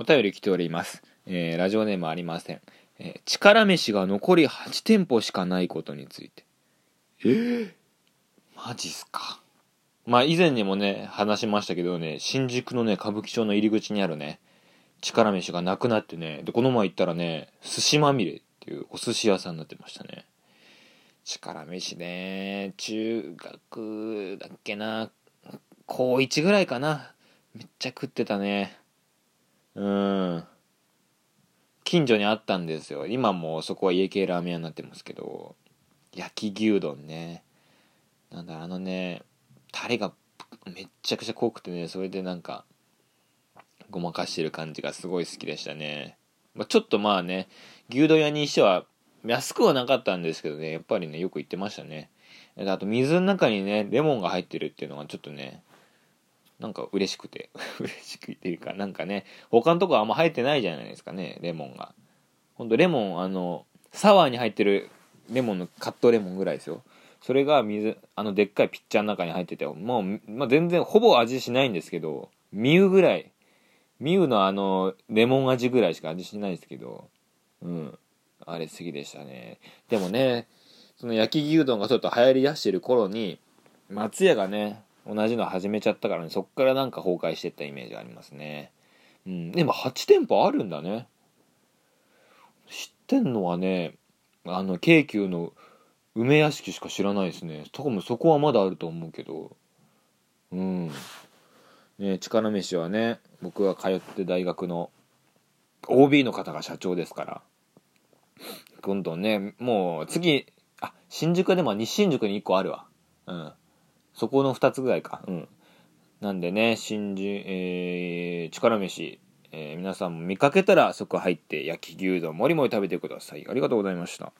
お便り来ております。えーラジオネームありません。えー力飯が残り8店舗しかないことについて。え？ー、マジっすか？まあ以前にもね、話しましたけどね、新宿のね、歌舞伎町の入り口にあるね、力飯がなくなってね、で、この前行ったらね、寿司まみれっていうお寿司屋さんになってましたね。力飯ね、中学だっけな、高1ぐらいかな。めっちゃ食ってたね。うん。近所にあったんですよ。今もそこは家系ラーメン屋になってますけど、焼き牛丼ね。なんだ、あのね、タレがめっちゃくちゃ濃くてね、それでなんか、ごまかしてる感じがすごい好きでしたね。まあ、ちょっとまあね、牛丼屋にしては安くはなかったんですけどね、やっぱりね、よく行ってましたね。あと水の中にね、レモンが入ってるっていうのがちょっとね、なんか嬉しくて。嬉しくていうかなんかね他のとこあんま入ってないじゃないですかねレモンが。ほんとレモンあのサワーに入ってるレモンのカットレモンぐらいですよ。それが水あのでっかいピッチャーの中に入っててもう、まあ、全然ほぼ味しないんですけどミウぐらい。ミュウのあのレモン味ぐらいしか味しないですけどうん。あれ好きでしたね。でもねその焼き牛丼がちょっと流行りだしてる頃に松屋がね同じの始めちゃったからね。そっからなんか崩壊してったイメージがありますね。うん。でも8店舗あるんだね。知ってんのはねあの京急の梅屋敷しか知らないですね。多分そこはまだあると思うけど。うん。ね力飯はね僕が通って大学の OB の方が社長ですから。今度ねもう次あ新宿でも西新宿に1個あるわ。うん。そこの2つぐらいか。うん。なんでね、新人、えー、力飯、えー皆さんも見かけたらそこ入って焼き牛丼もりもり食べてください。ありがとうございました。